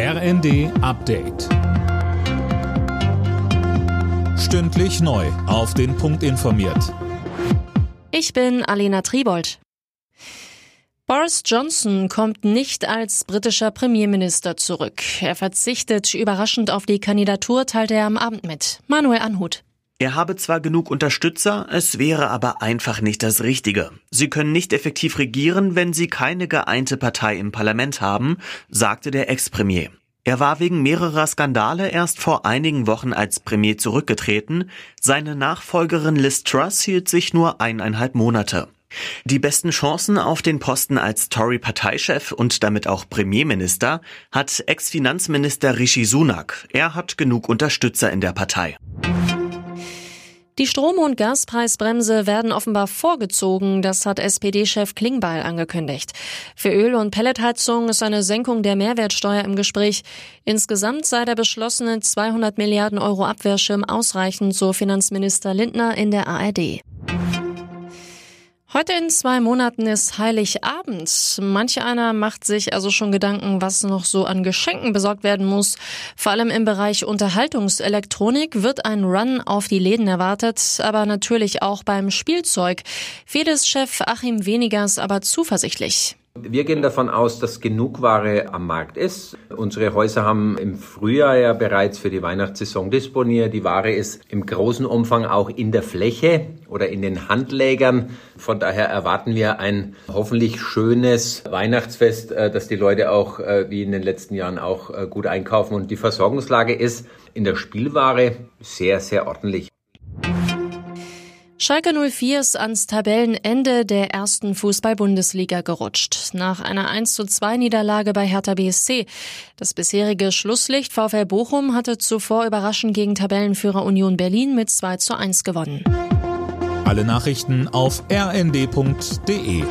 RND Update. Stündlich neu. Auf den Punkt informiert. Ich bin Alena Tribold. Boris Johnson kommt nicht als britischer Premierminister zurück. Er verzichtet überraschend auf die Kandidatur, teilte er am Abend mit. Manuel Anhut. Er habe zwar genug Unterstützer, es wäre aber einfach nicht das Richtige. Sie können nicht effektiv regieren, wenn sie keine geeinte Partei im Parlament haben, sagte der Ex-Premier. Er war wegen mehrerer Skandale erst vor einigen Wochen als Premier zurückgetreten. Seine Nachfolgerin Liz Truss hielt sich nur eineinhalb Monate. Die besten Chancen auf den Posten als Tory-Parteichef und damit auch Premierminister hat Ex-Finanzminister Rishi Sunak. Er hat genug Unterstützer in der Partei. Die Strom- und Gaspreisbremse werden offenbar vorgezogen, das hat SPD-Chef Klingbeil angekündigt. Für Öl- und Pelletheizung ist eine Senkung der Mehrwertsteuer im Gespräch. Insgesamt sei der beschlossene 200 Milliarden Euro Abwehrschirm ausreichend, so Finanzminister Lindner in der ARD. Heute in zwei Monaten ist Heiligabend. Manch einer macht sich also schon Gedanken, was noch so an Geschenken besorgt werden muss. Vor allem im Bereich Unterhaltungselektronik wird ein Run auf die Läden erwartet, aber natürlich auch beim Spielzeug. Fedes Chef Achim Wenigers aber zuversichtlich. Wir gehen davon aus, dass genug Ware am Markt ist. Unsere Häuser haben im Frühjahr ja bereits für die Weihnachtssaison disponiert. Die Ware ist im großen Umfang auch in der Fläche oder in den Handlägern. Von daher erwarten wir ein hoffentlich schönes Weihnachtsfest, äh, dass die Leute auch äh, wie in den letzten Jahren auch äh, gut einkaufen. Und die Versorgungslage ist in der Spielware sehr, sehr ordentlich. Schalke 04 ist ans Tabellenende der ersten Fußball-Bundesliga gerutscht. Nach einer 1 zu 2 Niederlage bei Hertha BSC. Das bisherige Schlusslicht VfL Bochum hatte zuvor überraschend gegen Tabellenführer Union Berlin mit 2 zu 1 gewonnen. Alle Nachrichten auf rnd.de